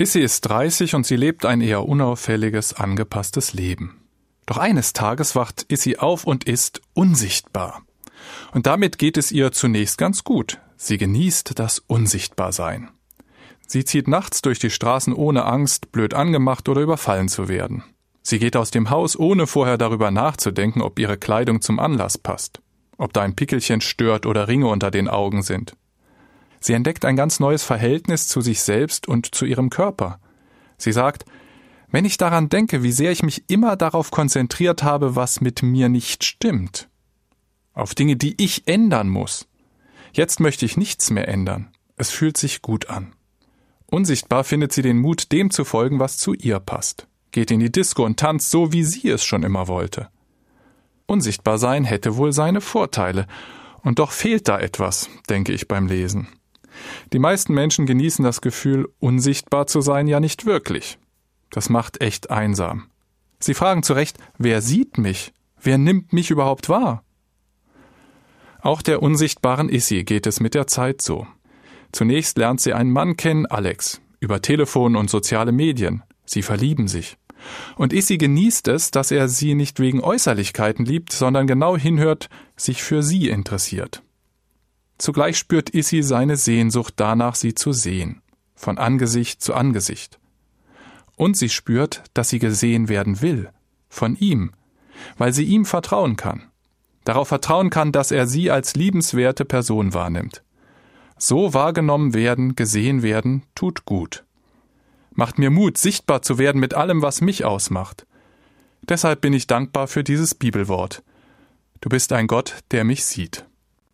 Issy ist 30 und sie lebt ein eher unauffälliges, angepasstes Leben. Doch eines Tages wacht Issy auf und ist unsichtbar. Und damit geht es ihr zunächst ganz gut. Sie genießt das Unsichtbarsein. Sie zieht nachts durch die Straßen ohne Angst, blöd angemacht oder überfallen zu werden. Sie geht aus dem Haus, ohne vorher darüber nachzudenken, ob ihre Kleidung zum Anlass passt, ob da ein Pickelchen stört oder Ringe unter den Augen sind. Sie entdeckt ein ganz neues Verhältnis zu sich selbst und zu ihrem Körper. Sie sagt, wenn ich daran denke, wie sehr ich mich immer darauf konzentriert habe, was mit mir nicht stimmt, auf Dinge, die ich ändern muss, jetzt möchte ich nichts mehr ändern. Es fühlt sich gut an. Unsichtbar findet sie den Mut, dem zu folgen, was zu ihr passt, geht in die Disco und tanzt so, wie sie es schon immer wollte. Unsichtbar sein hätte wohl seine Vorteile, und doch fehlt da etwas, denke ich beim Lesen. Die meisten Menschen genießen das Gefühl, unsichtbar zu sein, ja nicht wirklich. Das macht echt einsam. Sie fragen zu Recht, wer sieht mich? Wer nimmt mich überhaupt wahr? Auch der unsichtbaren Issy geht es mit der Zeit so. Zunächst lernt sie einen Mann kennen, Alex, über Telefon und soziale Medien. Sie verlieben sich. Und Issy genießt es, dass er sie nicht wegen Äußerlichkeiten liebt, sondern genau hinhört, sich für sie interessiert. Zugleich spürt Issy seine Sehnsucht danach, sie zu sehen, von Angesicht zu Angesicht. Und sie spürt, dass sie gesehen werden will, von ihm, weil sie ihm vertrauen kann. Darauf vertrauen kann, dass er sie als liebenswerte Person wahrnimmt. So wahrgenommen werden, gesehen werden, tut gut. Macht mir Mut, sichtbar zu werden mit allem, was mich ausmacht. Deshalb bin ich dankbar für dieses Bibelwort. Du bist ein Gott, der mich sieht.